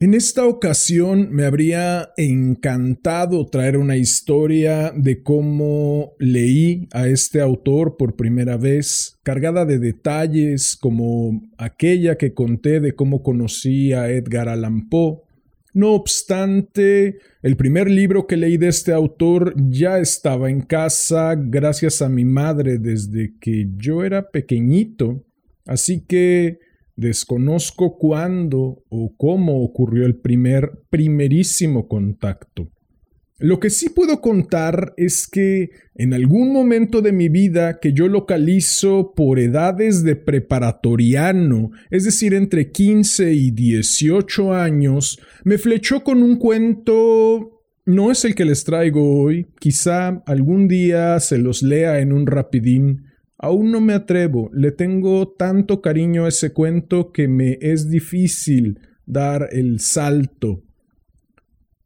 En esta ocasión me habría encantado traer una historia de cómo leí a este autor por primera vez, cargada de detalles como aquella que conté de cómo conocí a Edgar Allan Poe. No obstante, el primer libro que leí de este autor ya estaba en casa gracias a mi madre desde que yo era pequeñito, así que Desconozco cuándo o cómo ocurrió el primer, primerísimo contacto. Lo que sí puedo contar es que en algún momento de mi vida que yo localizo por edades de preparatoriano, es decir, entre 15 y 18 años, me flechó con un cuento no es el que les traigo hoy, quizá algún día se los lea en un rapidín, Aún no me atrevo, le tengo tanto cariño a ese cuento que me es difícil dar el salto.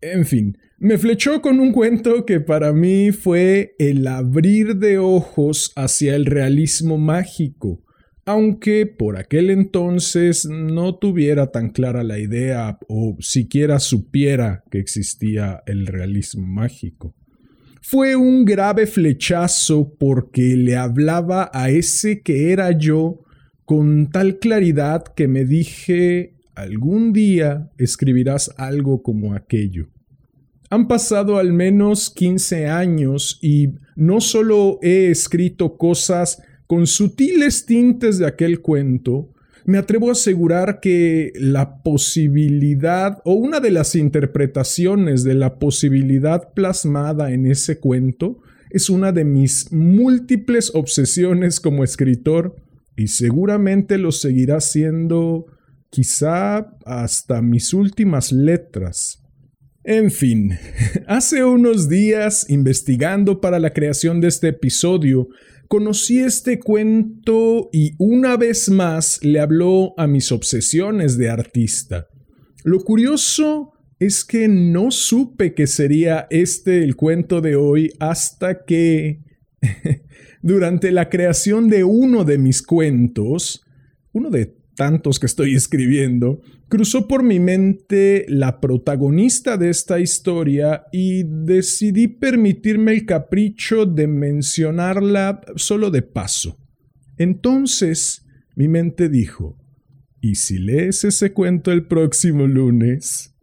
En fin, me flechó con un cuento que para mí fue el abrir de ojos hacia el realismo mágico, aunque por aquel entonces no tuviera tan clara la idea o siquiera supiera que existía el realismo mágico. Fue un grave flechazo porque le hablaba a ese que era yo con tal claridad que me dije algún día escribirás algo como aquello. Han pasado al menos 15 años y no solo he escrito cosas con sutiles tintes de aquel cuento, me atrevo a asegurar que la posibilidad o una de las interpretaciones de la posibilidad plasmada en ese cuento es una de mis múltiples obsesiones como escritor y seguramente lo seguirá siendo quizá hasta mis últimas letras. En fin, hace unos días, investigando para la creación de este episodio, conocí este cuento y una vez más le habló a mis obsesiones de artista. Lo curioso es que no supe que sería este el cuento de hoy hasta que durante la creación de uno de mis cuentos, uno de tantos que estoy escribiendo, cruzó por mi mente la protagonista de esta historia y decidí permitirme el capricho de mencionarla solo de paso. Entonces mi mente dijo, ¿y si lees ese cuento el próximo lunes?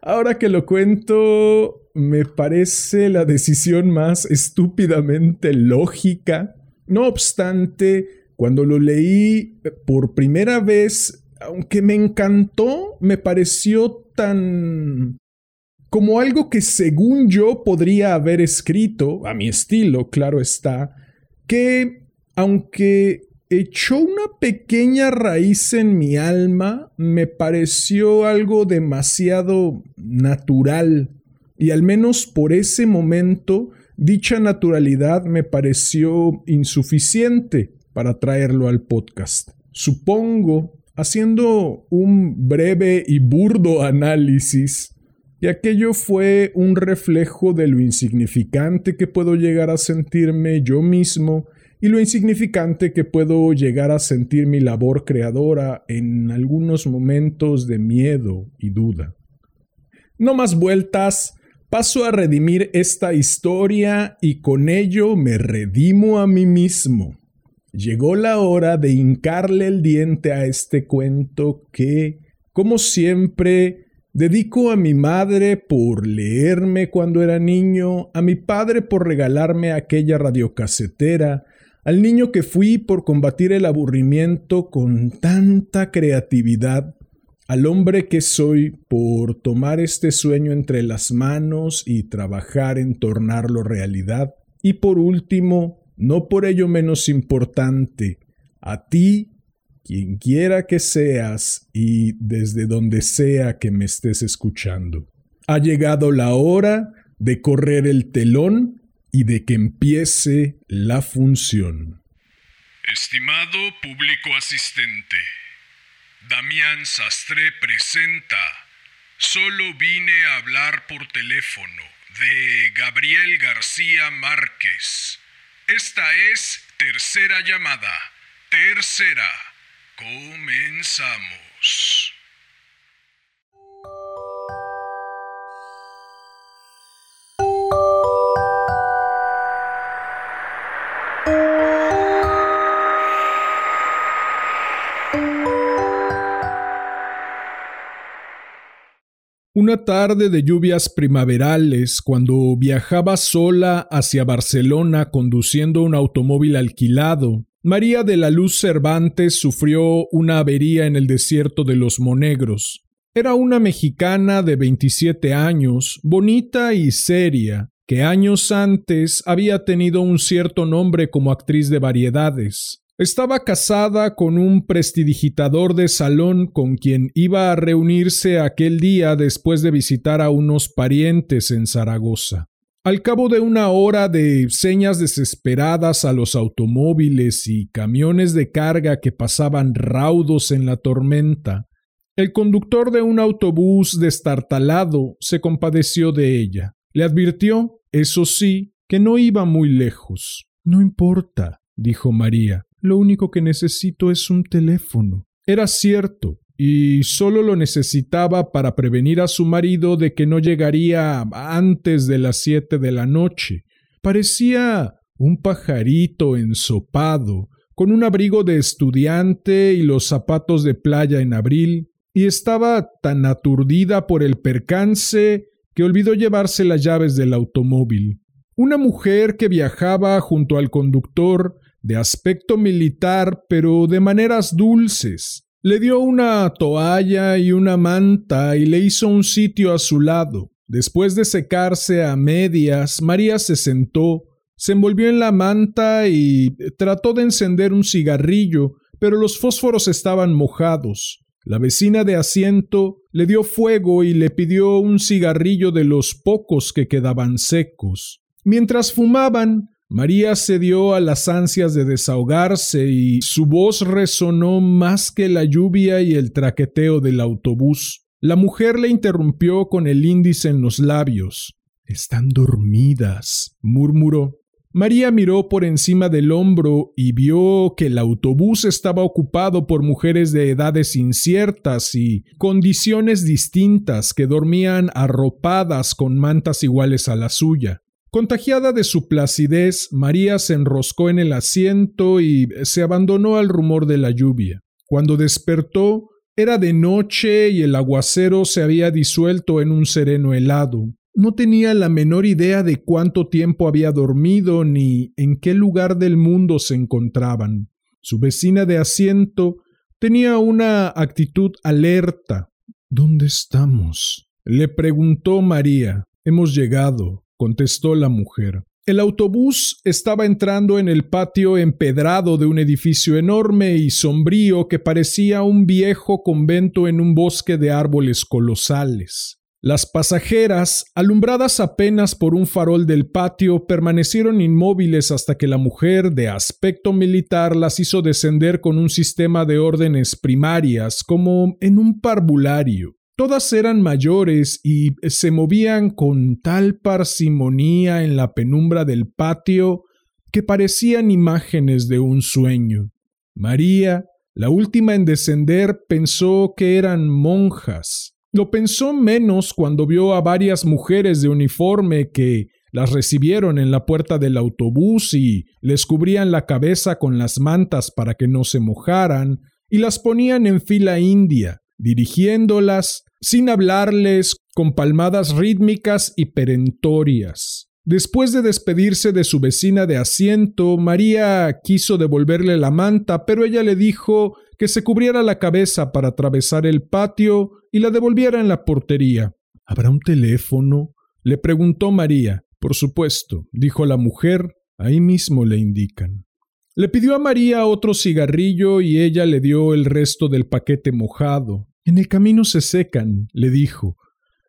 Ahora que lo cuento, me parece la decisión más estúpidamente lógica. No obstante, cuando lo leí eh, por primera vez, aunque me encantó, me pareció tan como algo que según yo podría haber escrito, a mi estilo, claro está, que aunque echó una pequeña raíz en mi alma, me pareció algo demasiado natural. Y al menos por ese momento, dicha naturalidad me pareció insuficiente para traerlo al podcast. Supongo, haciendo un breve y burdo análisis, que aquello fue un reflejo de lo insignificante que puedo llegar a sentirme yo mismo y lo insignificante que puedo llegar a sentir mi labor creadora en algunos momentos de miedo y duda. No más vueltas, paso a redimir esta historia y con ello me redimo a mí mismo. Llegó la hora de hincarle el diente a este cuento que, como siempre, dedico a mi madre por leerme cuando era niño, a mi padre por regalarme aquella radiocasetera, al niño que fui por combatir el aburrimiento con tanta creatividad, al hombre que soy por tomar este sueño entre las manos y trabajar en tornarlo realidad, y por último, no por ello menos importante, a ti, quien quiera que seas y desde donde sea que me estés escuchando. Ha llegado la hora de correr el telón y de que empiece la función. Estimado público asistente, Damián Sastre presenta Solo vine a hablar por teléfono de Gabriel García Márquez. Esta es tercera llamada. Tercera. Comenzamos. Una tarde de lluvias primaverales, cuando viajaba sola hacia Barcelona conduciendo un automóvil alquilado, María de la Luz Cervantes sufrió una avería en el desierto de los Monegros. Era una mexicana de 27 años, bonita y seria, que años antes había tenido un cierto nombre como actriz de variedades. Estaba casada con un prestidigitador de salón con quien iba a reunirse aquel día después de visitar a unos parientes en Zaragoza. Al cabo de una hora de señas desesperadas a los automóviles y camiones de carga que pasaban raudos en la tormenta, el conductor de un autobús destartalado se compadeció de ella. Le advirtió, eso sí, que no iba muy lejos. No importa, dijo María. Lo único que necesito es un teléfono. Era cierto, y solo lo necesitaba para prevenir a su marido de que no llegaría antes de las siete de la noche. Parecía un pajarito ensopado, con un abrigo de estudiante y los zapatos de playa en abril, y estaba tan aturdida por el percance que olvidó llevarse las llaves del automóvil. Una mujer que viajaba junto al conductor de aspecto militar, pero de maneras dulces. Le dio una toalla y una manta y le hizo un sitio a su lado. Después de secarse a medias, María se sentó, se envolvió en la manta y trató de encender un cigarrillo, pero los fósforos estaban mojados. La vecina de asiento le dio fuego y le pidió un cigarrillo de los pocos que quedaban secos. Mientras fumaban, María cedió a las ansias de desahogarse y su voz resonó más que la lluvia y el traqueteo del autobús. La mujer le interrumpió con el índice en los labios. Están dormidas, murmuró. María miró por encima del hombro y vio que el autobús estaba ocupado por mujeres de edades inciertas y condiciones distintas que dormían arropadas con mantas iguales a la suya. Contagiada de su placidez, María se enroscó en el asiento y se abandonó al rumor de la lluvia. Cuando despertó, era de noche y el aguacero se había disuelto en un sereno helado. No tenía la menor idea de cuánto tiempo había dormido ni en qué lugar del mundo se encontraban. Su vecina de asiento tenía una actitud alerta. ¿Dónde estamos? le preguntó María. Hemos llegado contestó la mujer. El autobús estaba entrando en el patio empedrado de un edificio enorme y sombrío que parecía un viejo convento en un bosque de árboles colosales. Las pasajeras, alumbradas apenas por un farol del patio, permanecieron inmóviles hasta que la mujer, de aspecto militar, las hizo descender con un sistema de órdenes primarias, como en un parvulario. Todas eran mayores y se movían con tal parsimonía en la penumbra del patio que parecían imágenes de un sueño. María, la última en descender, pensó que eran monjas. Lo pensó menos cuando vio a varias mujeres de uniforme que las recibieron en la puerta del autobús y les cubrían la cabeza con las mantas para que no se mojaran y las ponían en fila india, dirigiéndolas, sin hablarles, con palmadas rítmicas y perentorias. Después de despedirse de su vecina de asiento, María quiso devolverle la manta, pero ella le dijo que se cubriera la cabeza para atravesar el patio y la devolviera en la portería. ¿Habrá un teléfono? le preguntó María. Por supuesto, dijo la mujer, ahí mismo le indican. Le pidió a María otro cigarrillo y ella le dio el resto del paquete mojado. En el camino se secan, le dijo.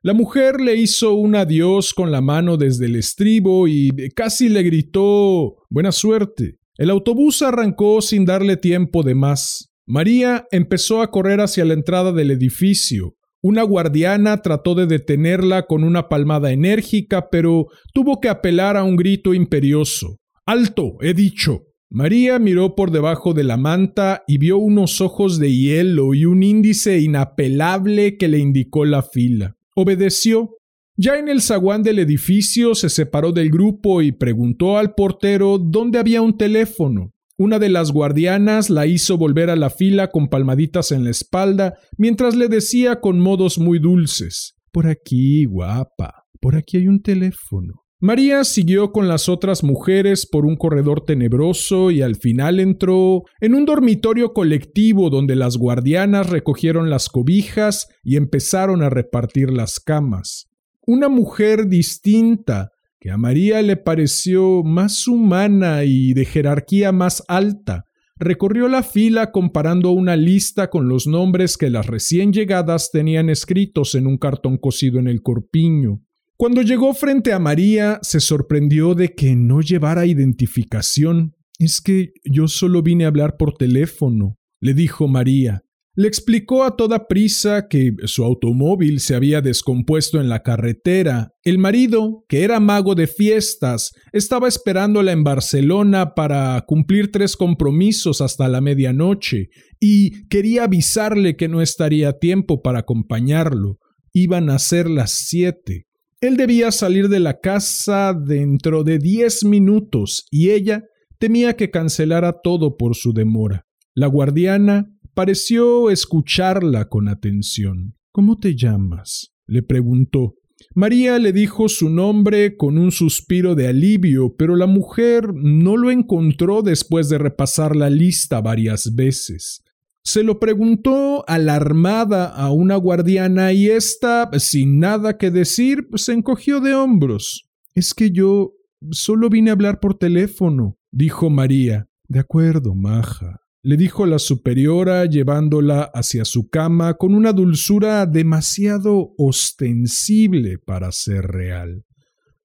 La mujer le hizo un adiós con la mano desde el estribo y casi le gritó Buena suerte. El autobús arrancó sin darle tiempo de más. María empezó a correr hacia la entrada del edificio. Una guardiana trató de detenerla con una palmada enérgica, pero tuvo que apelar a un grito imperioso. Alto, he dicho. María miró por debajo de la manta y vio unos ojos de hielo y un índice inapelable que le indicó la fila. Obedeció. Ya en el zaguán del edificio se separó del grupo y preguntó al portero dónde había un teléfono. Una de las guardianas la hizo volver a la fila con palmaditas en la espalda, mientras le decía con modos muy dulces Por aquí, guapa, por aquí hay un teléfono. María siguió con las otras mujeres por un corredor tenebroso y al final entró en un dormitorio colectivo donde las guardianas recogieron las cobijas y empezaron a repartir las camas. Una mujer distinta, que a María le pareció más humana y de jerarquía más alta, recorrió la fila comparando una lista con los nombres que las recién llegadas tenían escritos en un cartón cosido en el corpiño. Cuando llegó frente a María, se sorprendió de que no llevara identificación. Es que yo solo vine a hablar por teléfono, le dijo María. Le explicó a toda prisa que su automóvil se había descompuesto en la carretera. El marido, que era mago de fiestas, estaba esperándola en Barcelona para cumplir tres compromisos hasta la medianoche y quería avisarle que no estaría a tiempo para acompañarlo. Iban a ser las siete. Él debía salir de la casa dentro de diez minutos y ella temía que cancelara todo por su demora. La guardiana pareció escucharla con atención. ¿Cómo te llamas? le preguntó. María le dijo su nombre con un suspiro de alivio, pero la mujer no lo encontró después de repasar la lista varias veces. Se lo preguntó alarmada a una guardiana y ésta, sin nada que decir, se encogió de hombros. Es que yo solo vine a hablar por teléfono, dijo María. De acuerdo, maja, le dijo la superiora llevándola hacia su cama con una dulzura demasiado ostensible para ser real.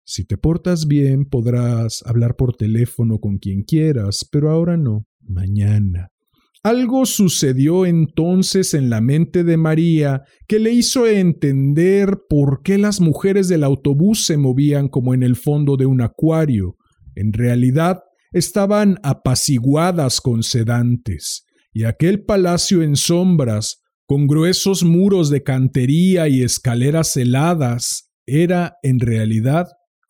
Si te portas bien podrás hablar por teléfono con quien quieras, pero ahora no, mañana. Algo sucedió entonces en la mente de María que le hizo entender por qué las mujeres del autobús se movían como en el fondo de un acuario. En realidad estaban apaciguadas con sedantes, y aquel palacio en sombras, con gruesos muros de cantería y escaleras heladas, era en realidad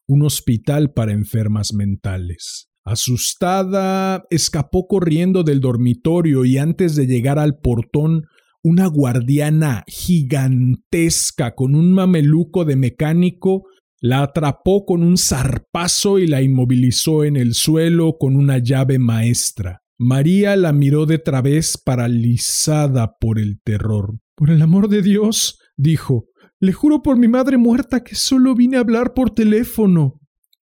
un hospital para enfermas mentales. Asustada, escapó corriendo del dormitorio y antes de llegar al portón, una guardiana gigantesca con un mameluco de mecánico la atrapó con un zarpazo y la inmovilizó en el suelo con una llave maestra. María la miró de través paralizada por el terror. Por el amor de Dios, dijo, le juro por mi madre muerta que solo vine a hablar por teléfono.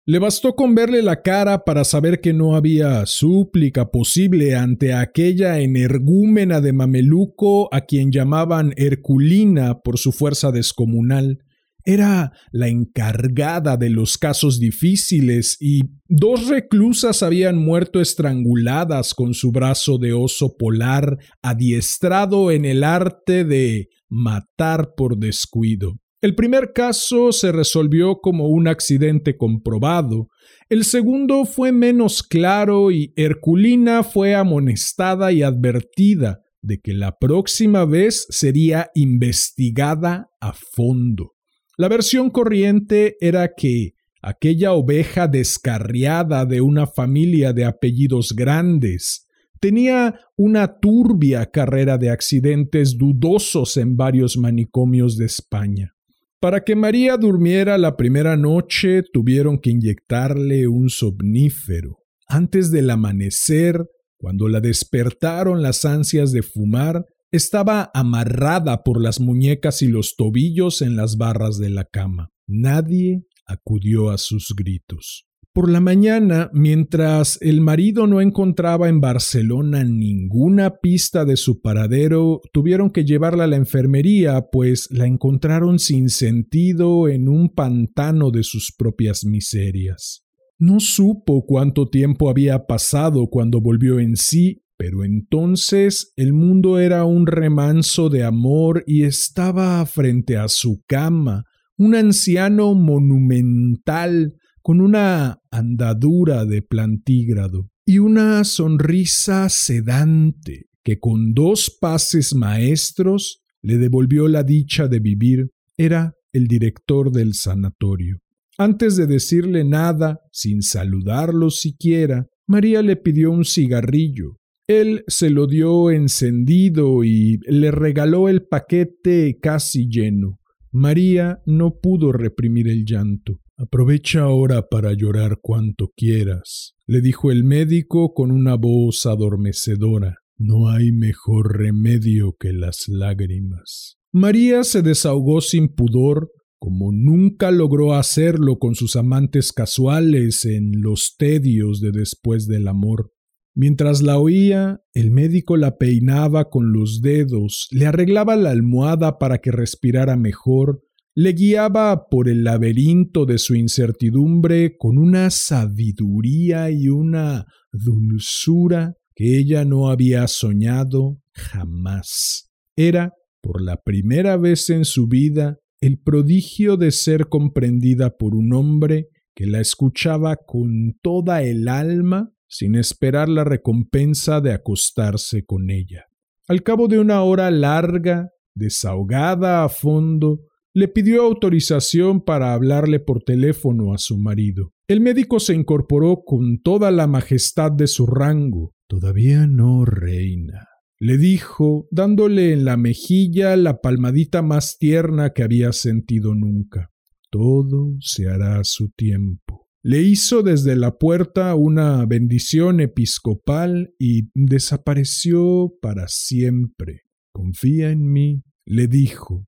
Le bastó con verle la cara para saber que no había súplica posible ante aquella energúmena de mameluco a quien llamaban Herculina por su fuerza descomunal. Era la encargada de los casos difíciles y dos reclusas habían muerto estranguladas con su brazo de oso polar adiestrado en el arte de matar por descuido. El primer caso se resolvió como un accidente comprobado, el segundo fue menos claro y Herculina fue amonestada y advertida de que la próxima vez sería investigada a fondo. La versión corriente era que aquella oveja descarriada de una familia de apellidos grandes tenía una turbia carrera de accidentes dudosos en varios manicomios de España. Para que María durmiera la primera noche tuvieron que inyectarle un somnífero. Antes del amanecer, cuando la despertaron las ansias de fumar, estaba amarrada por las muñecas y los tobillos en las barras de la cama. Nadie acudió a sus gritos. Por la mañana, mientras el marido no encontraba en Barcelona ninguna pista de su paradero, tuvieron que llevarla a la enfermería, pues la encontraron sin sentido en un pantano de sus propias miserias. No supo cuánto tiempo había pasado cuando volvió en sí, pero entonces el mundo era un remanso de amor y estaba frente a su cama, un anciano monumental con una andadura de plantígrado y una sonrisa sedante que con dos pases maestros le devolvió la dicha de vivir. Era el director del sanatorio. Antes de decirle nada, sin saludarlo siquiera, María le pidió un cigarrillo. Él se lo dio encendido y le regaló el paquete casi lleno. María no pudo reprimir el llanto. Aprovecha ahora para llorar cuanto quieras, le dijo el médico con una voz adormecedora. No hay mejor remedio que las lágrimas. María se desahogó sin pudor, como nunca logró hacerlo con sus amantes casuales en los tedios de después del amor. Mientras la oía, el médico la peinaba con los dedos, le arreglaba la almohada para que respirara mejor, le guiaba por el laberinto de su incertidumbre con una sabiduría y una dulzura que ella no había soñado jamás. Era, por la primera vez en su vida, el prodigio de ser comprendida por un hombre que la escuchaba con toda el alma sin esperar la recompensa de acostarse con ella. Al cabo de una hora larga, desahogada a fondo, le pidió autorización para hablarle por teléfono a su marido. El médico se incorporó con toda la majestad de su rango. Todavía no, reina, le dijo, dándole en la mejilla la palmadita más tierna que había sentido nunca. Todo se hará a su tiempo. Le hizo desde la puerta una bendición episcopal y desapareció para siempre. Confía en mí, le dijo,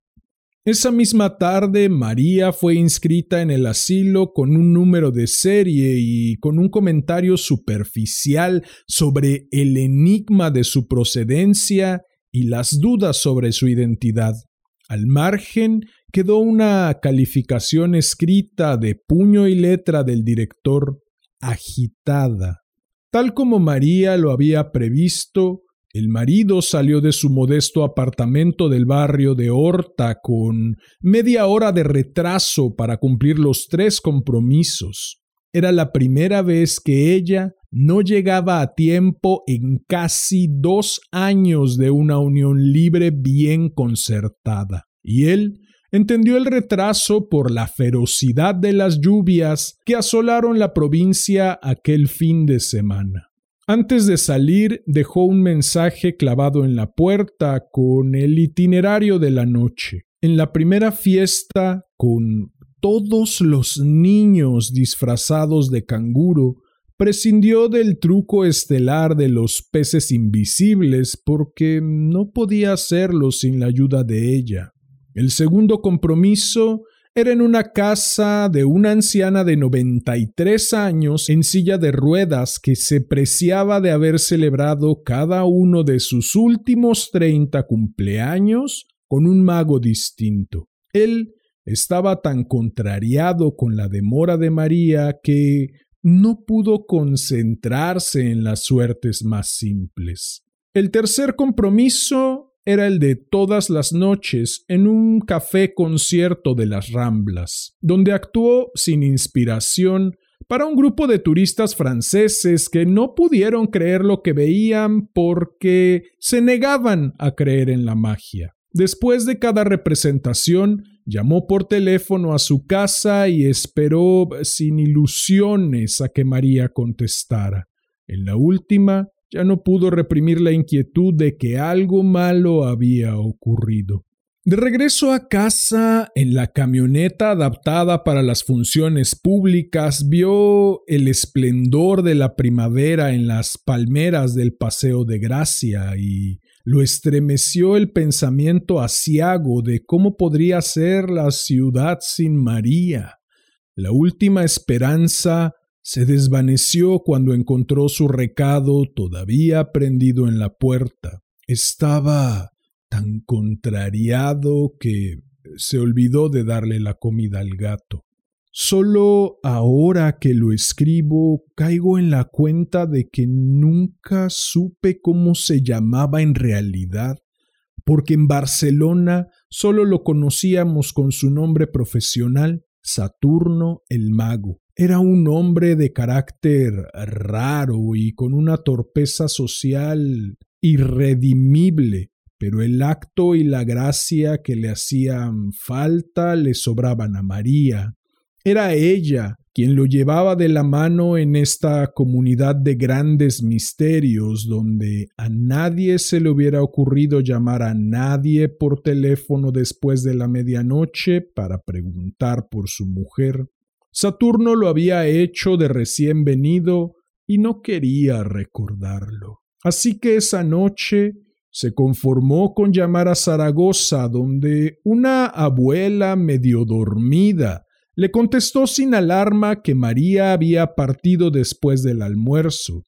esa misma tarde María fue inscrita en el asilo con un número de serie y con un comentario superficial sobre el enigma de su procedencia y las dudas sobre su identidad. Al margen quedó una calificación escrita de puño y letra del director, agitada. Tal como María lo había previsto, el marido salió de su modesto apartamento del barrio de Horta con media hora de retraso para cumplir los tres compromisos. Era la primera vez que ella no llegaba a tiempo en casi dos años de una unión libre bien concertada. Y él entendió el retraso por la ferocidad de las lluvias que asolaron la provincia aquel fin de semana. Antes de salir dejó un mensaje clavado en la puerta con el itinerario de la noche. En la primera fiesta, con todos los niños disfrazados de canguro, prescindió del truco estelar de los peces invisibles porque no podía hacerlo sin la ayuda de ella. El segundo compromiso era en una casa de una anciana de 93 años en silla de ruedas que se preciaba de haber celebrado cada uno de sus últimos 30 cumpleaños con un mago distinto. Él estaba tan contrariado con la demora de María que no pudo concentrarse en las suertes más simples. El tercer compromiso era el de todas las noches en un café concierto de las Ramblas, donde actuó sin inspiración para un grupo de turistas franceses que no pudieron creer lo que veían porque se negaban a creer en la magia. Después de cada representación, llamó por teléfono a su casa y esperó sin ilusiones a que María contestara. En la última, ya no pudo reprimir la inquietud de que algo malo había ocurrido. De regreso a casa, en la camioneta adaptada para las funciones públicas, vio el esplendor de la primavera en las palmeras del Paseo de Gracia y lo estremeció el pensamiento asiago de cómo podría ser la ciudad sin María. La última esperanza se desvaneció cuando encontró su recado todavía prendido en la puerta. Estaba tan contrariado que se olvidó de darle la comida al gato. Solo ahora que lo escribo caigo en la cuenta de que nunca supe cómo se llamaba en realidad, porque en Barcelona solo lo conocíamos con su nombre profesional, Saturno el Mago. Era un hombre de carácter raro y con una torpeza social irredimible, pero el acto y la gracia que le hacían falta le sobraban a María. Era ella quien lo llevaba de la mano en esta comunidad de grandes misterios donde a nadie se le hubiera ocurrido llamar a nadie por teléfono después de la medianoche para preguntar por su mujer. Saturno lo había hecho de recién venido y no quería recordarlo. Así que esa noche se conformó con llamar a Zaragoza, donde una abuela medio dormida le contestó sin alarma que María había partido después del almuerzo.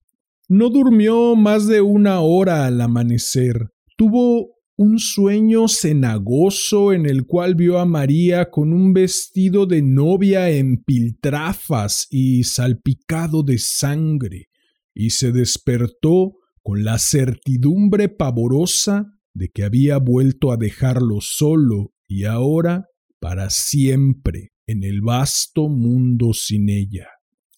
No durmió más de una hora al amanecer. Tuvo un sueño cenagoso en el cual vio a María con un vestido de novia en piltrafas y salpicado de sangre, y se despertó con la certidumbre pavorosa de que había vuelto a dejarlo solo y ahora para siempre en el vasto mundo sin ella.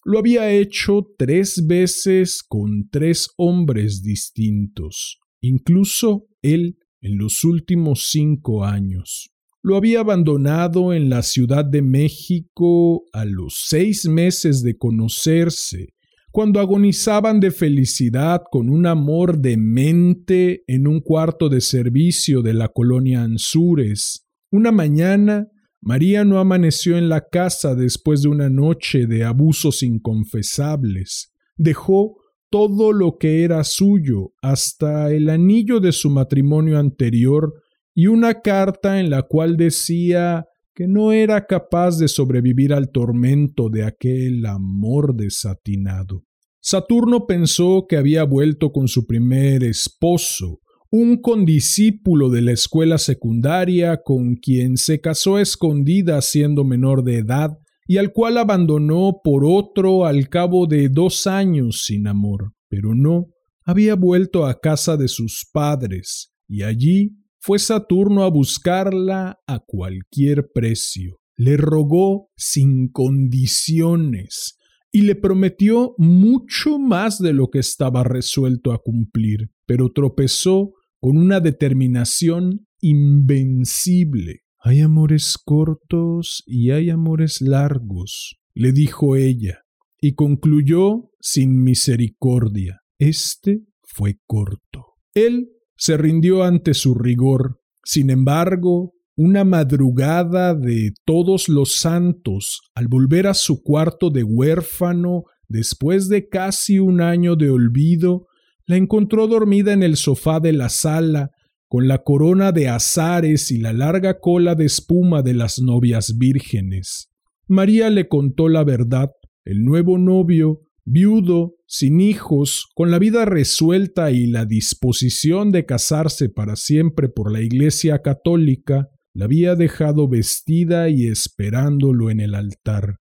Lo había hecho tres veces con tres hombres distintos, incluso él en los últimos cinco años. Lo había abandonado en la Ciudad de México a los seis meses de conocerse, cuando agonizaban de felicidad con un amor demente en un cuarto de servicio de la colonia Anzures. Una mañana María no amaneció en la casa después de una noche de abusos inconfesables. Dejó todo lo que era suyo, hasta el anillo de su matrimonio anterior, y una carta en la cual decía que no era capaz de sobrevivir al tormento de aquel amor desatinado. Saturno pensó que había vuelto con su primer esposo, un condiscípulo de la escuela secundaria con quien se casó escondida siendo menor de edad y al cual abandonó por otro al cabo de dos años sin amor. Pero no, había vuelto a casa de sus padres, y allí fue Saturno a buscarla a cualquier precio. Le rogó sin condiciones y le prometió mucho más de lo que estaba resuelto a cumplir, pero tropezó con una determinación invencible. Hay amores cortos y hay amores largos, le dijo ella, y concluyó sin misericordia. Este fue corto. Él se rindió ante su rigor. Sin embargo, una madrugada de todos los santos, al volver a su cuarto de huérfano, después de casi un año de olvido, la encontró dormida en el sofá de la sala, con la corona de azares y la larga cola de espuma de las novias vírgenes. María le contó la verdad. El nuevo novio, viudo, sin hijos, con la vida resuelta y la disposición de casarse para siempre por la Iglesia católica, la había dejado vestida y esperándolo en el altar.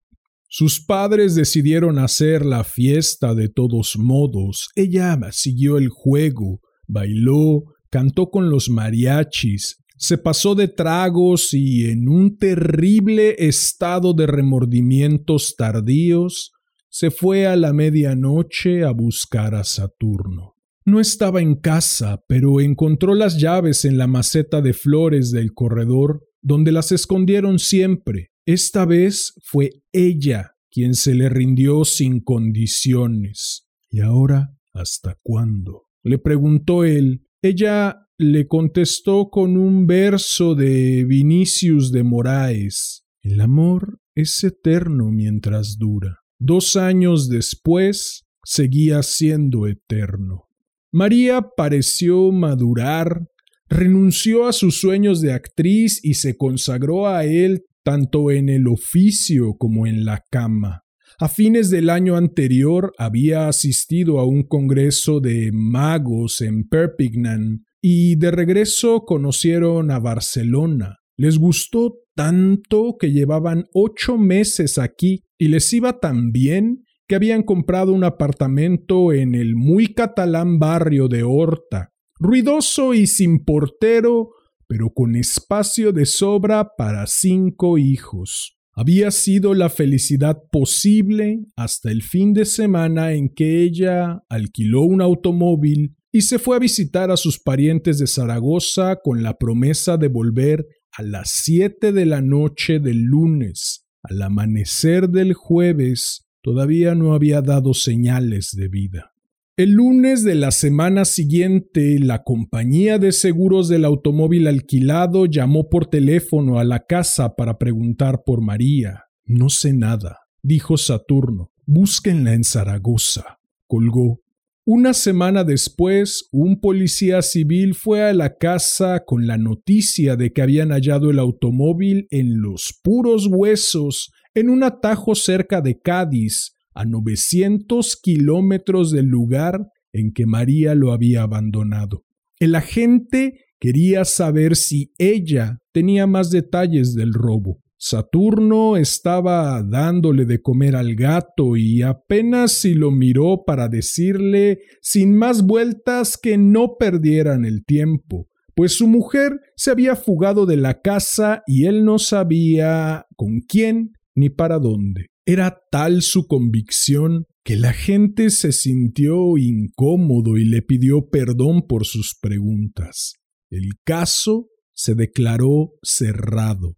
Sus padres decidieron hacer la fiesta de todos modos. Ella siguió el juego, bailó, cantó con los mariachis, se pasó de tragos y en un terrible estado de remordimientos tardíos, se fue a la medianoche a buscar a Saturno. No estaba en casa, pero encontró las llaves en la maceta de flores del corredor, donde las escondieron siempre, esta vez fue ella quien se le rindió sin condiciones. ¿Y ahora hasta cuándo? le preguntó él. Ella le contestó con un verso de Vinicius de Moraes. El amor es eterno mientras dura. Dos años después seguía siendo eterno. María pareció madurar, renunció a sus sueños de actriz y se consagró a él tanto en el oficio como en la cama. A fines del año anterior había asistido a un congreso de magos en Perpignan y de regreso conocieron a Barcelona. Les gustó tanto que llevaban ocho meses aquí y les iba tan bien que habían comprado un apartamento en el muy catalán barrio de Horta, ruidoso y sin portero, pero con espacio de sobra para cinco hijos. Había sido la felicidad posible hasta el fin de semana en que ella alquiló un automóvil y se fue a visitar a sus parientes de Zaragoza con la promesa de volver a las siete de la noche del lunes. Al amanecer del jueves todavía no había dado señales de vida. El lunes de la semana siguiente, la compañía de seguros del automóvil alquilado llamó por teléfono a la casa para preguntar por María. No sé nada, dijo Saturno. Búsquenla en Zaragoza. Colgó. Una semana después, un policía civil fue a la casa con la noticia de que habían hallado el automóvil en los puros huesos en un atajo cerca de Cádiz, a 900 kilómetros del lugar en que María lo había abandonado. El agente quería saber si ella tenía más detalles del robo. Saturno estaba dándole de comer al gato y apenas si lo miró para decirle sin más vueltas que no perdieran el tiempo, pues su mujer se había fugado de la casa y él no sabía con quién ni para dónde. Era tal su convicción que la gente se sintió incómodo y le pidió perdón por sus preguntas. El caso se declaró cerrado.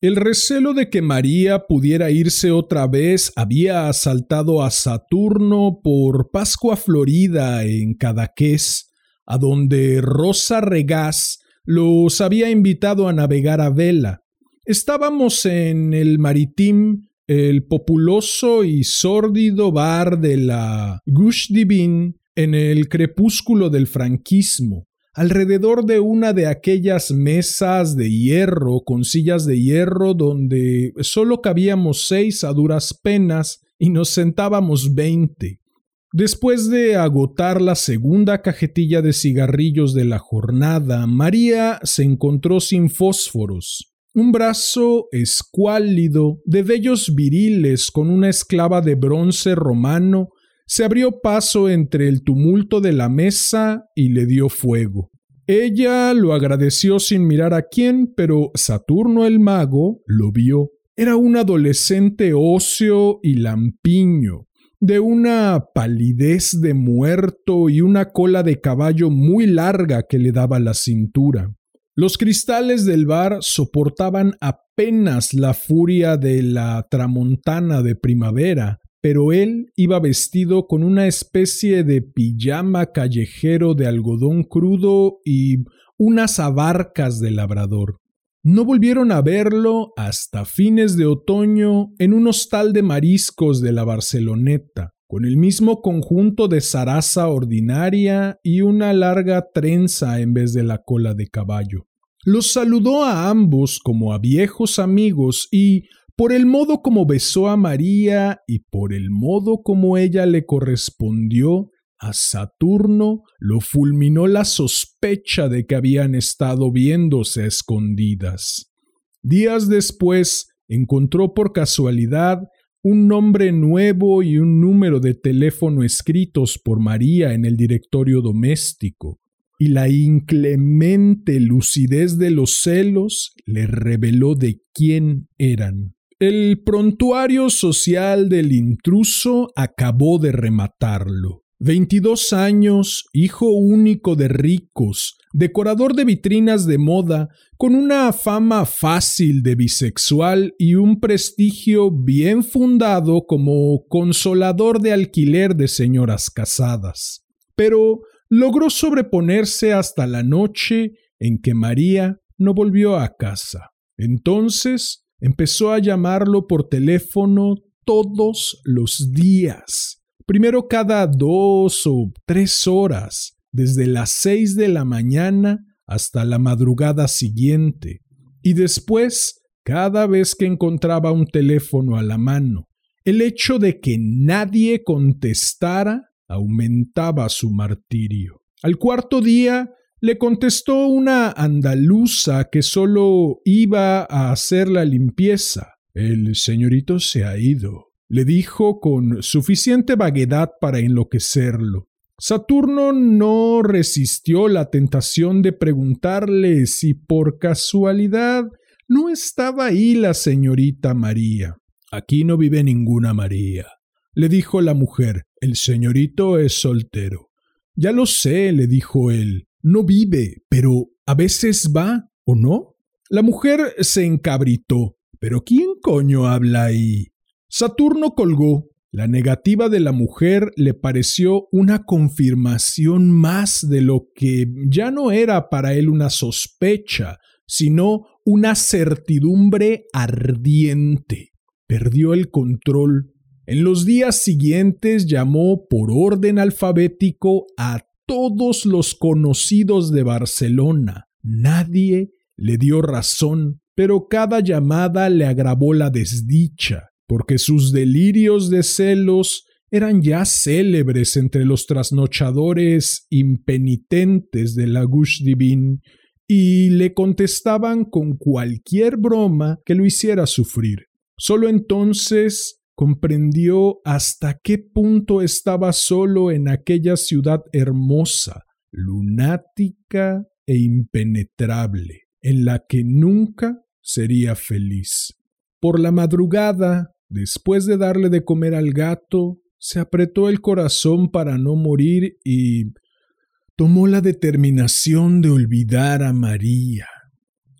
El recelo de que María pudiera irse otra vez había asaltado a Saturno por Pascua Florida en Cadaqués, a donde Rosa Regás los había invitado a navegar a vela. Estábamos en el Maritim el populoso y sórdido bar de la Gush Divin en el crepúsculo del franquismo, alrededor de una de aquellas mesas de hierro con sillas de hierro donde solo cabíamos seis a duras penas y nos sentábamos veinte. Después de agotar la segunda cajetilla de cigarrillos de la jornada, María se encontró sin fósforos. Un brazo escuálido, de vellos viriles con una esclava de bronce romano, se abrió paso entre el tumulto de la mesa y le dio fuego. Ella lo agradeció sin mirar a quién, pero Saturno el mago lo vio. Era un adolescente óseo y lampiño, de una palidez de muerto y una cola de caballo muy larga que le daba la cintura. Los cristales del bar soportaban apenas la furia de la tramontana de primavera, pero él iba vestido con una especie de pijama callejero de algodón crudo y unas abarcas de labrador. No volvieron a verlo hasta fines de otoño en un hostal de mariscos de la Barceloneta, con el mismo conjunto de zaraza ordinaria y una larga trenza en vez de la cola de caballo. Los saludó a ambos como a viejos amigos y, por el modo como besó a María y por el modo como ella le correspondió, a Saturno lo fulminó la sospecha de que habían estado viéndose a escondidas. Días después encontró por casualidad un nombre nuevo y un número de teléfono escritos por María en el directorio doméstico, y la inclemente lucidez de los celos le reveló de quién eran. El prontuario social del intruso acabó de rematarlo. Veintidós años, hijo único de ricos, decorador de vitrinas de moda, con una fama fácil de bisexual y un prestigio bien fundado como consolador de alquiler de señoras casadas. Pero logró sobreponerse hasta la noche en que María no volvió a casa. Entonces empezó a llamarlo por teléfono todos los días primero cada dos o tres horas, desde las seis de la mañana hasta la madrugada siguiente, y después cada vez que encontraba un teléfono a la mano. El hecho de que nadie contestara aumentaba su martirio. Al cuarto día Le contestó una andaluza que solo iba a hacer la limpieza. El señorito se ha ido, le dijo con suficiente vaguedad para enloquecerlo. Saturno no resistió la tentación de preguntarle si por casualidad no estaba ahí la señorita María. Aquí no vive ninguna María, le dijo la mujer. El señorito es soltero. Ya lo sé, le dijo él. No vive, pero a veces va, ¿o no? La mujer se encabritó. ¿Pero quién coño habla ahí? Saturno colgó. La negativa de la mujer le pareció una confirmación más de lo que ya no era para él una sospecha, sino una certidumbre ardiente. Perdió el control. En los días siguientes llamó por orden alfabético a todos los conocidos de Barcelona. Nadie le dio razón pero cada llamada le agravó la desdicha, porque sus delirios de celos eran ya célebres entre los trasnochadores impenitentes de la Gush Divin y le contestaban con cualquier broma que lo hiciera sufrir. Solo entonces comprendió hasta qué punto estaba solo en aquella ciudad hermosa, lunática e impenetrable, en la que nunca sería feliz. Por la madrugada, después de darle de comer al gato, se apretó el corazón para no morir y tomó la determinación de olvidar a María.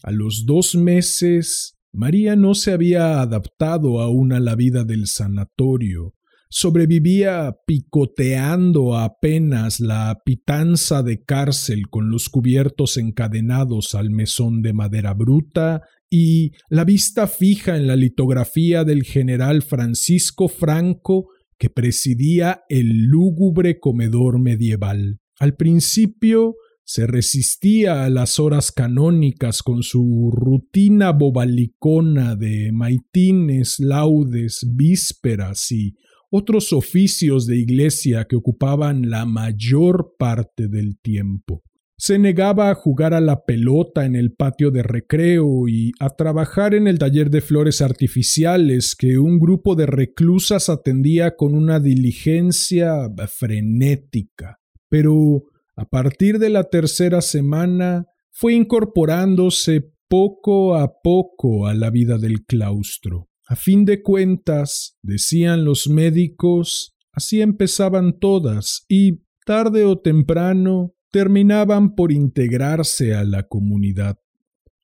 A los dos meses, María no se había adaptado aún a la vida del sanatorio, sobrevivía picoteando apenas la pitanza de cárcel con los cubiertos encadenados al mesón de madera bruta y la vista fija en la litografía del general Francisco Franco que presidía el lúgubre comedor medieval. Al principio se resistía a las horas canónicas con su rutina bobalicona de maitines, laudes, vísperas y otros oficios de iglesia que ocupaban la mayor parte del tiempo. Se negaba a jugar a la pelota en el patio de recreo y a trabajar en el taller de flores artificiales que un grupo de reclusas atendía con una diligencia frenética. Pero a partir de la tercera semana fue incorporándose poco a poco a la vida del claustro. A fin de cuentas, decían los médicos, así empezaban todas y, tarde o temprano, terminaban por integrarse a la comunidad.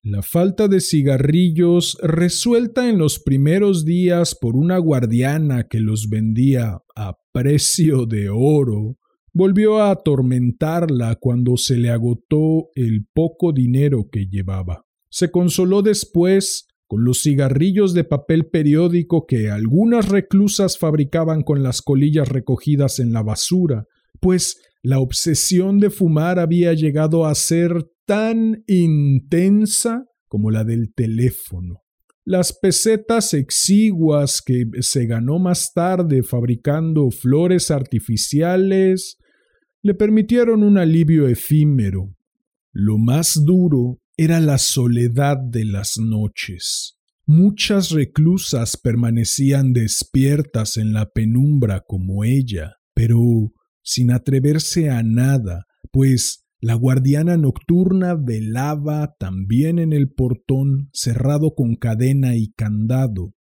La falta de cigarrillos, resuelta en los primeros días por una guardiana que los vendía a precio de oro, volvió a atormentarla cuando se le agotó el poco dinero que llevaba. Se consoló después con los cigarrillos de papel periódico que algunas reclusas fabricaban con las colillas recogidas en la basura, pues la obsesión de fumar había llegado a ser tan intensa como la del teléfono. Las pesetas exiguas que se ganó más tarde fabricando flores artificiales le permitieron un alivio efímero. Lo más duro era la soledad de las noches. Muchas reclusas permanecían despiertas en la penumbra como ella, pero sin atreverse a nada, pues la guardiana nocturna velaba también en el portón cerrado con cadena y candado.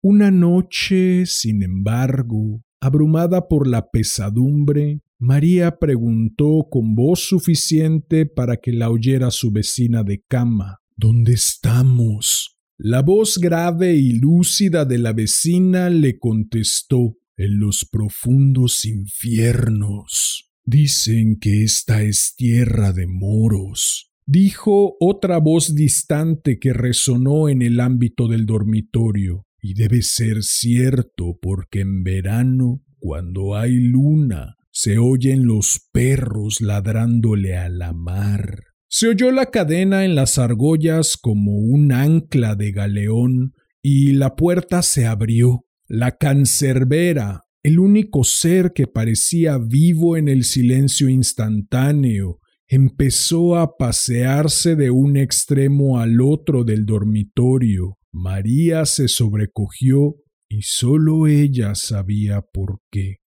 Una noche, sin embargo, abrumada por la pesadumbre, María preguntó con voz suficiente para que la oyera su vecina de cama ¿Dónde estamos? La voz grave y lúcida de la vecina le contestó en los profundos infiernos. Dicen que esta es tierra de moros, dijo otra voz distante que resonó en el ámbito del dormitorio. Y debe ser cierto porque en verano, cuando hay luna, se oyen los perros ladrándole a la mar. Se oyó la cadena en las argollas como un ancla de galeón y la puerta se abrió. La cancerbera, el único ser que parecía vivo en el silencio instantáneo empezó a pasearse de un extremo al otro del dormitorio. María se sobrecogió y solo ella sabía por qué.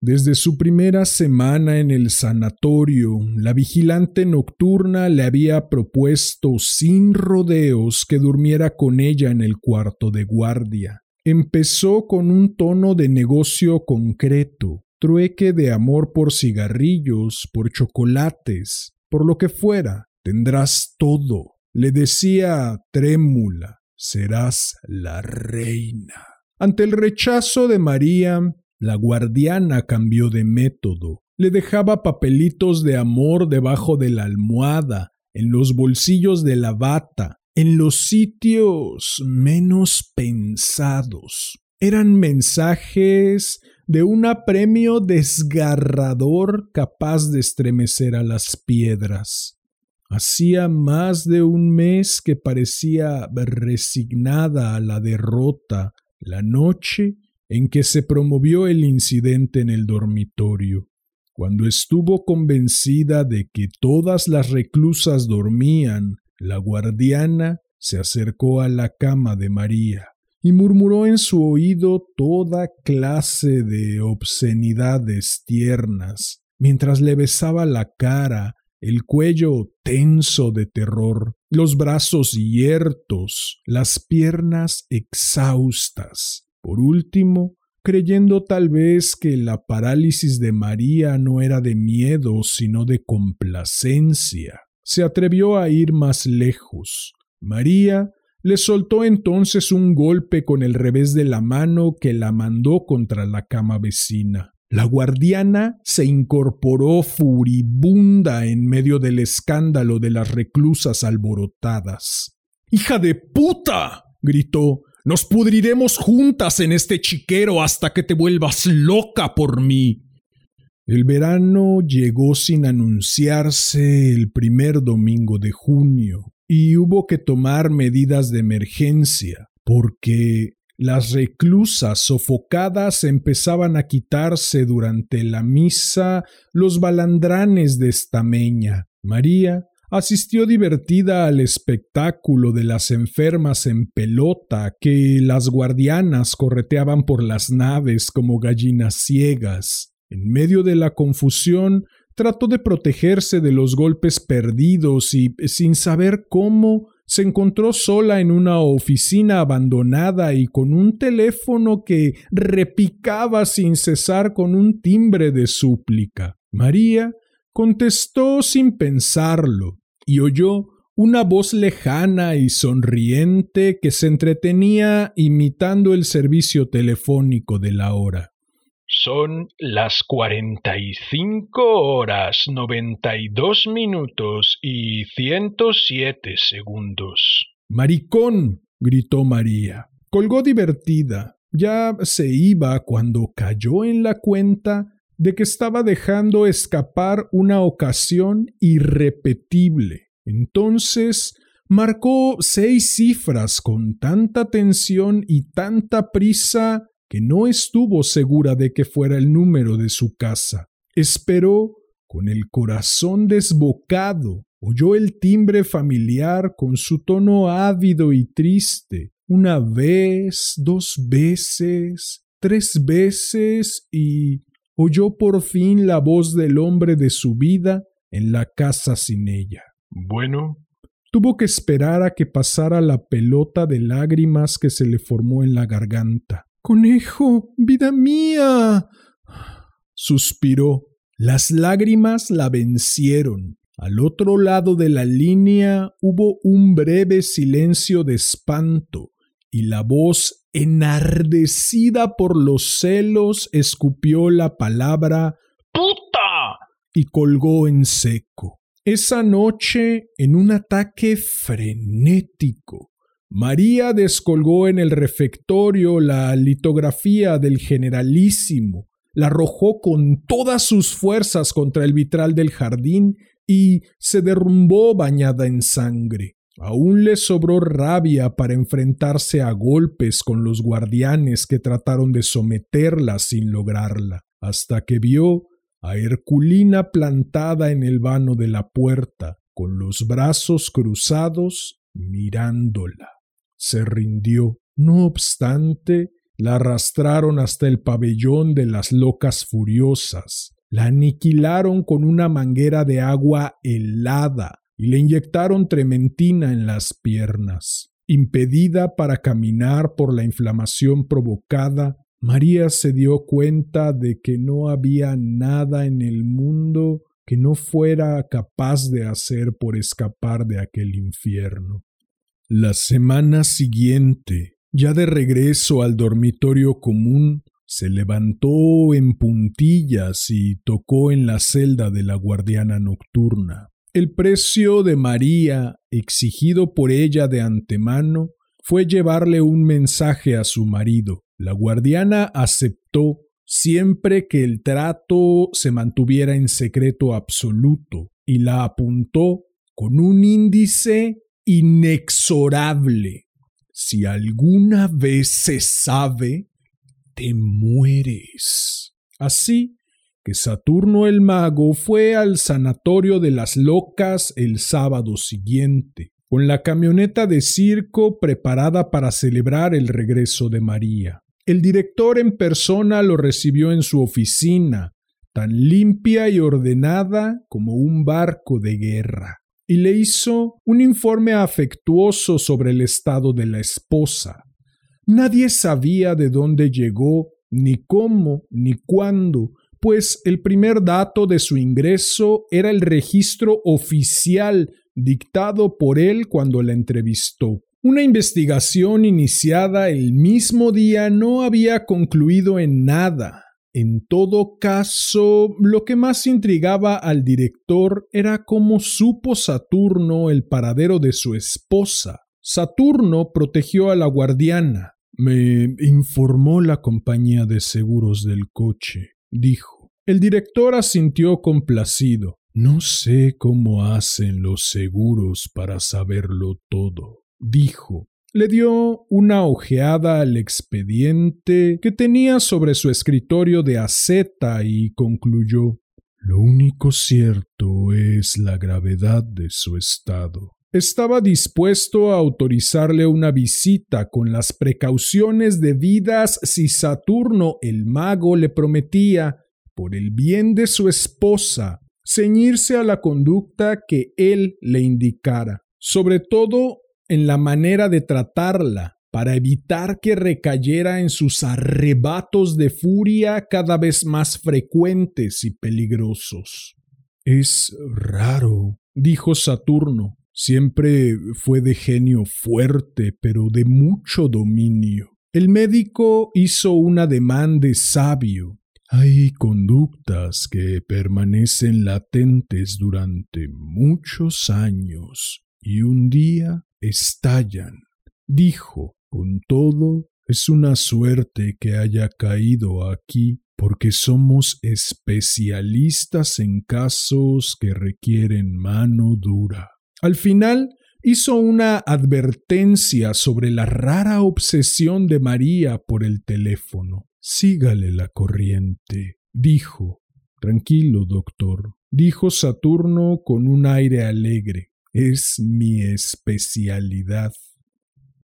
Desde su primera semana en el sanatorio, la vigilante nocturna le había propuesto sin rodeos que durmiera con ella en el cuarto de guardia. Empezó con un tono de negocio concreto, trueque de amor por cigarrillos, por chocolates, por lo que fuera. Tendrás todo, le decía trémula, serás la reina. Ante el rechazo de María, la guardiana cambió de método. Le dejaba papelitos de amor debajo de la almohada, en los bolsillos de la bata, en los sitios menos pensados. Eran mensajes de un apremio desgarrador capaz de estremecer a las piedras. Hacía más de un mes que parecía resignada a la derrota. La noche en que se promovió el incidente en el dormitorio, cuando estuvo convencida de que todas las reclusas dormían, la guardiana se acercó a la cama de María y murmuró en su oído toda clase de obscenidades tiernas, mientras le besaba la cara, el cuello tenso de terror, los brazos yertos, las piernas exhaustas, por último, creyendo tal vez que la parálisis de María no era de miedo, sino de complacencia, se atrevió a ir más lejos. María le soltó entonces un golpe con el revés de la mano que la mandó contra la cama vecina. La guardiana se incorporó furibunda en medio del escándalo de las reclusas alborotadas. ¡Hija de puta! gritó. Nos pudriremos juntas en este chiquero hasta que te vuelvas loca por mí. El verano llegó sin anunciarse el primer domingo de junio y hubo que tomar medidas de emergencia porque las reclusas sofocadas empezaban a quitarse durante la misa los balandranes de estameña. María asistió divertida al espectáculo de las enfermas en pelota que las guardianas correteaban por las naves como gallinas ciegas. En medio de la confusión, trató de protegerse de los golpes perdidos y, sin saber cómo, se encontró sola en una oficina abandonada y con un teléfono que repicaba sin cesar con un timbre de súplica. María contestó sin pensarlo y oyó una voz lejana y sonriente que se entretenía imitando el servicio telefónico de la hora. Son las cuarenta y cinco horas noventa y dos minutos y ciento siete segundos. Maricón. gritó María. Colgó divertida. Ya se iba cuando cayó en la cuenta de que estaba dejando escapar una ocasión irrepetible. Entonces marcó seis cifras con tanta tensión y tanta prisa que no estuvo segura de que fuera el número de su casa. Esperó con el corazón desbocado, oyó el timbre familiar con su tono ávido y triste, una vez, dos veces, tres veces y oyó por fin la voz del hombre de su vida en la casa sin ella. Bueno. Tuvo que esperar a que pasara la pelota de lágrimas que se le formó en la garganta. Conejo, vida mía. suspiró. Las lágrimas la vencieron. Al otro lado de la línea hubo un breve silencio de espanto, y la voz enardecida por los celos, escupió la palabra ¡Puta! y colgó en seco. Esa noche, en un ataque frenético, María descolgó en el refectorio la litografía del generalísimo, la arrojó con todas sus fuerzas contra el vitral del jardín y se derrumbó bañada en sangre. Aún le sobró rabia para enfrentarse a golpes con los guardianes que trataron de someterla sin lograrla, hasta que vio a Herculina plantada en el vano de la puerta, con los brazos cruzados, mirándola. Se rindió. No obstante, la arrastraron hasta el pabellón de las locas furiosas, la aniquilaron con una manguera de agua helada y le inyectaron trementina en las piernas. Impedida para caminar por la inflamación provocada, María se dio cuenta de que no había nada en el mundo que no fuera capaz de hacer por escapar de aquel infierno. La semana siguiente, ya de regreso al dormitorio común, se levantó en puntillas y tocó en la celda de la guardiana nocturna. El precio de María, exigido por ella de antemano, fue llevarle un mensaje a su marido. La guardiana aceptó siempre que el trato se mantuviera en secreto absoluto y la apuntó con un índice inexorable. Si alguna vez se sabe, te mueres. Así que Saturno el mago fue al sanatorio de las locas el sábado siguiente, con la camioneta de circo preparada para celebrar el regreso de María. El director en persona lo recibió en su oficina, tan limpia y ordenada como un barco de guerra y le hizo un informe afectuoso sobre el estado de la esposa. Nadie sabía de dónde llegó, ni cómo, ni cuándo, pues el primer dato de su ingreso era el registro oficial dictado por él cuando la entrevistó. Una investigación iniciada el mismo día no había concluido en nada, en todo caso, lo que más intrigaba al director era cómo supo Saturno el paradero de su esposa. Saturno protegió a la guardiana. Me informó la compañía de seguros del coche, dijo. El director asintió complacido. No sé cómo hacen los seguros para saberlo todo, dijo. Le dio una ojeada al expediente que tenía sobre su escritorio de aceta y concluyó Lo único cierto es la gravedad de su estado. Estaba dispuesto a autorizarle una visita con las precauciones debidas si Saturno el mago le prometía, por el bien de su esposa, ceñirse a la conducta que él le indicara, sobre todo en la manera de tratarla para evitar que recayera en sus arrebatos de furia cada vez más frecuentes y peligrosos. Es raro, dijo Saturno. Siempre fue de genio fuerte, pero de mucho dominio. El médico hizo un ademán de sabio. Hay conductas que permanecen latentes durante muchos años y un día estallan. Dijo, con todo, es una suerte que haya caído aquí porque somos especialistas en casos que requieren mano dura. Al final hizo una advertencia sobre la rara obsesión de María por el teléfono. Sígale la corriente, dijo. Tranquilo, doctor, dijo Saturno con un aire alegre es mi especialidad.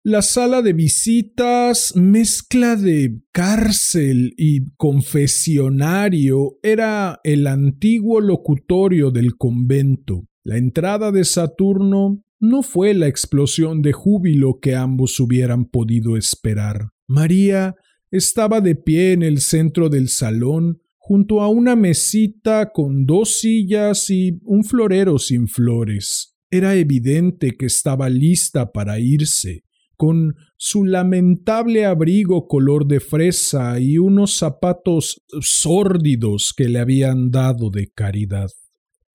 La sala de visitas, mezcla de cárcel y confesionario, era el antiguo locutorio del convento. La entrada de Saturno no fue la explosión de júbilo que ambos hubieran podido esperar. María estaba de pie en el centro del salón, junto a una mesita con dos sillas y un florero sin flores. Era evidente que estaba lista para irse, con su lamentable abrigo color de fresa y unos zapatos sórdidos que le habían dado de caridad.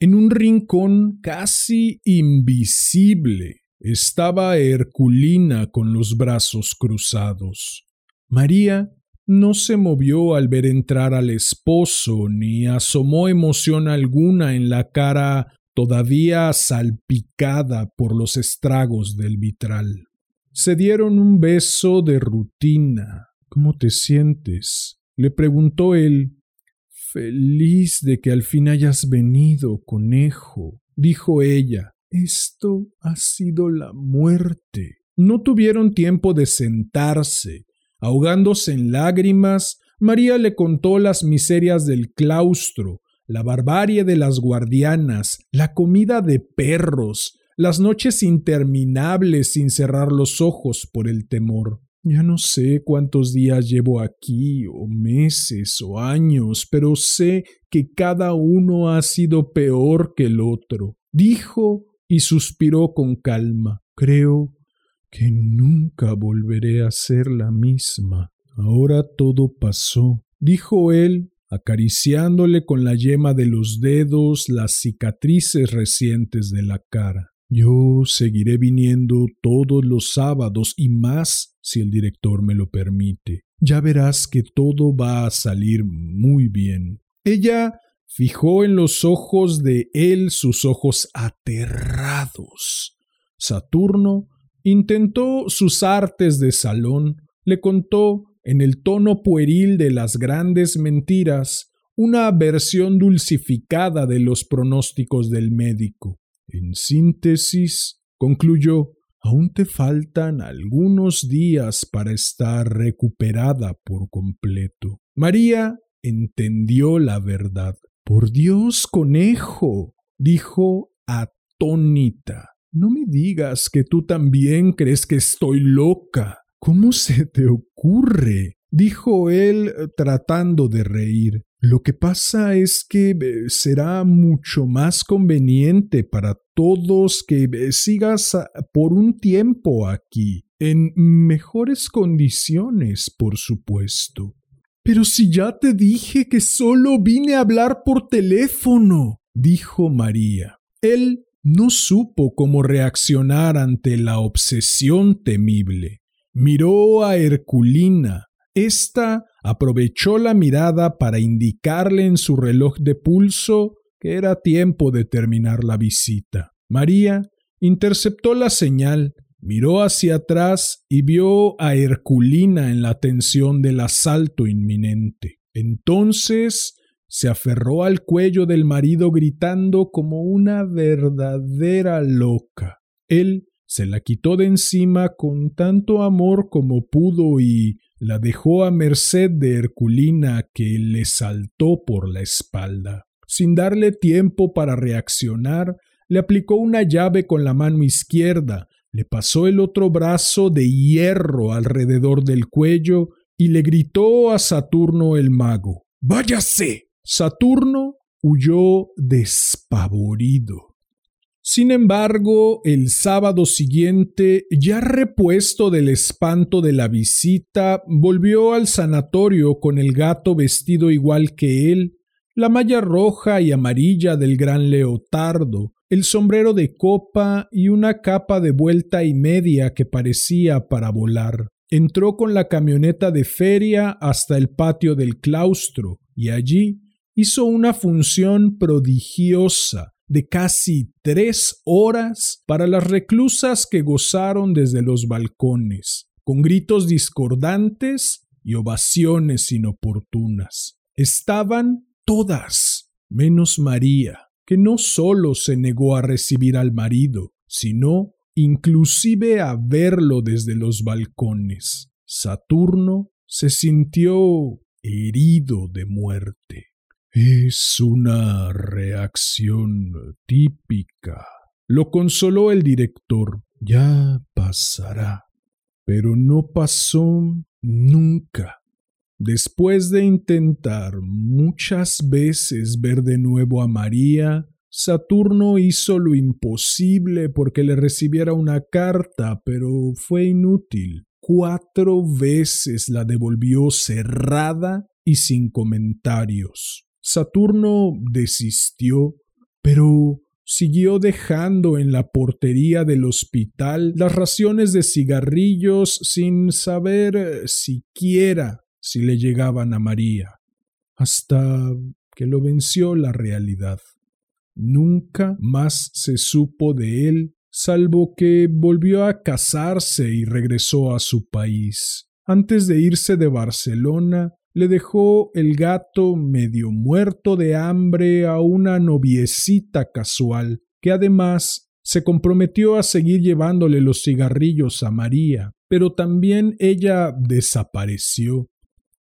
En un rincón casi invisible estaba Herculina con los brazos cruzados. María no se movió al ver entrar al esposo, ni asomó emoción alguna en la cara todavía salpicada por los estragos del vitral. Se dieron un beso de rutina. ¿Cómo te sientes? le preguntó él. Feliz de que al fin hayas venido, conejo, dijo ella. Esto ha sido la muerte. No tuvieron tiempo de sentarse. Ahogándose en lágrimas, María le contó las miserias del claustro, la barbarie de las guardianas, la comida de perros, las noches interminables sin cerrar los ojos por el temor. Ya no sé cuántos días llevo aquí, o meses, o años, pero sé que cada uno ha sido peor que el otro. Dijo y suspiró con calma. Creo que nunca volveré a ser la misma. Ahora todo pasó, dijo él, acariciándole con la yema de los dedos las cicatrices recientes de la cara. Yo seguiré viniendo todos los sábados y más si el director me lo permite. Ya verás que todo va a salir muy bien. Ella fijó en los ojos de él sus ojos aterrados. Saturno intentó sus artes de salón, le contó en el tono pueril de las grandes mentiras una versión dulcificada de los pronósticos del médico. En síntesis, concluyó, aún te faltan algunos días para estar recuperada por completo. María entendió la verdad. Por Dios, conejo, dijo atónita. No me digas que tú también crees que estoy loca. ¿Cómo se te ocurre? dijo él tratando de reír. Lo que pasa es que eh, será mucho más conveniente para todos que eh, sigas ah, por un tiempo aquí, en mejores condiciones, por supuesto. Pero si ya te dije que solo vine a hablar por teléfono, dijo María. Él no supo cómo reaccionar ante la obsesión temible. Miró a Herculina, esta aprovechó la mirada para indicarle en su reloj de pulso que era tiempo de terminar la visita. María interceptó la señal, miró hacia atrás y vio a Herculina en la tensión del asalto inminente. Entonces se aferró al cuello del marido gritando como una verdadera loca. Él se la quitó de encima con tanto amor como pudo y la dejó a merced de Herculina que le saltó por la espalda. Sin darle tiempo para reaccionar, le aplicó una llave con la mano izquierda, le pasó el otro brazo de hierro alrededor del cuello y le gritó a Saturno el mago Váyase. Saturno huyó despavorido. Sin embargo, el sábado siguiente, ya repuesto del espanto de la visita, volvió al sanatorio con el gato vestido igual que él, la malla roja y amarilla del gran leotardo, el sombrero de copa y una capa de vuelta y media que parecía para volar. Entró con la camioneta de feria hasta el patio del claustro y allí hizo una función prodigiosa de casi tres horas para las reclusas que gozaron desde los balcones, con gritos discordantes y ovaciones inoportunas. Estaban todas, menos María, que no sólo se negó a recibir al marido, sino inclusive a verlo desde los balcones. Saturno se sintió herido de muerte. Es una reacción típica. Lo consoló el director. Ya pasará. Pero no pasó nunca. Después de intentar muchas veces ver de nuevo a María, Saturno hizo lo imposible porque le recibiera una carta, pero fue inútil. Cuatro veces la devolvió cerrada y sin comentarios. Saturno desistió, pero siguió dejando en la portería del hospital las raciones de cigarrillos sin saber eh, siquiera si le llegaban a María, hasta que lo venció la realidad. Nunca más se supo de él, salvo que volvió a casarse y regresó a su país. Antes de irse de Barcelona, le dejó el gato medio muerto de hambre a una noviecita casual, que además se comprometió a seguir llevándole los cigarrillos a María, pero también ella desapareció.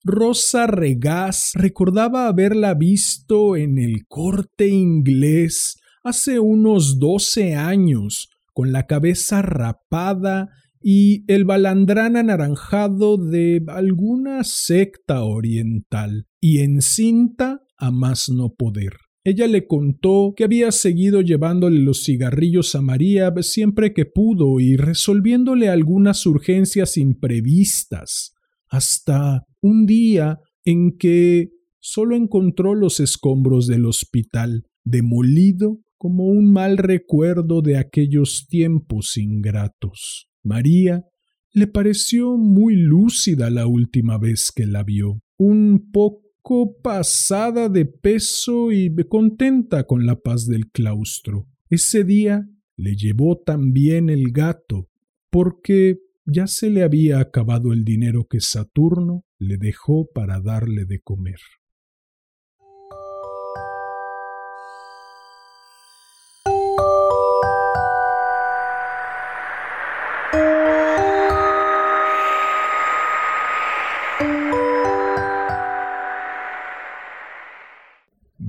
Rosa Regás recordaba haberla visto en el corte inglés hace unos doce años, con la cabeza rapada y el balandrán anaranjado de alguna secta oriental, y encinta a más no poder. Ella le contó que había seguido llevándole los cigarrillos a María siempre que pudo y resolviéndole algunas urgencias imprevistas, hasta un día en que solo encontró los escombros del hospital, demolido como un mal recuerdo de aquellos tiempos ingratos. María le pareció muy lúcida la última vez que la vio, un poco pasada de peso y contenta con la paz del claustro. Ese día le llevó también el gato, porque ya se le había acabado el dinero que Saturno le dejó para darle de comer.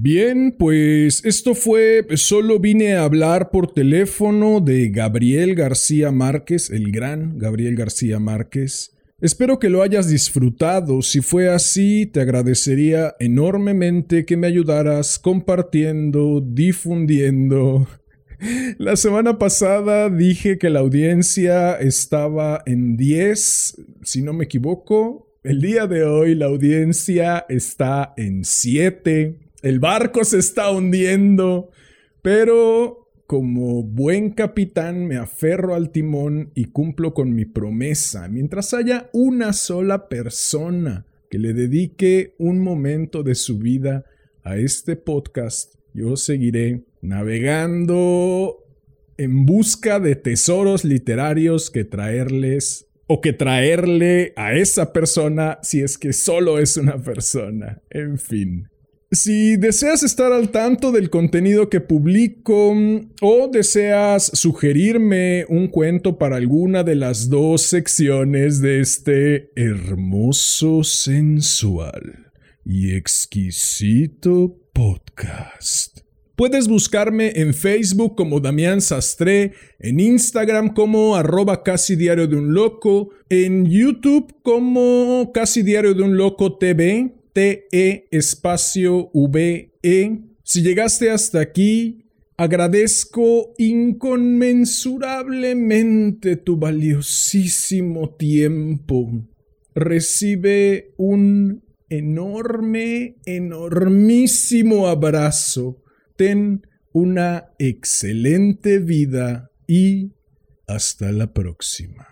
Bien, pues esto fue, solo vine a hablar por teléfono de Gabriel García Márquez, el gran Gabriel García Márquez. Espero que lo hayas disfrutado. Si fue así, te agradecería enormemente que me ayudaras compartiendo, difundiendo. La semana pasada dije que la audiencia estaba en 10, si no me equivoco. El día de hoy la audiencia está en 7 el barco se está hundiendo, pero como buen capitán me aferro al timón y cumplo con mi promesa. Mientras haya una sola persona que le dedique un momento de su vida a este podcast, yo seguiré navegando en busca de tesoros literarios que traerles o que traerle a esa persona si es que solo es una persona. En fin. Si deseas estar al tanto del contenido que publico mm, o deseas sugerirme un cuento para alguna de las dos secciones de este hermoso, sensual y exquisito podcast. Puedes buscarme en Facebook como Damián Sastre, en Instagram como arroba casi diario de un loco, en YouTube como casi diario de un loco TV T-E espacio V-E. Si llegaste hasta aquí, agradezco inconmensurablemente tu valiosísimo tiempo. Recibe un enorme, enormísimo abrazo. Ten una excelente vida y hasta la próxima.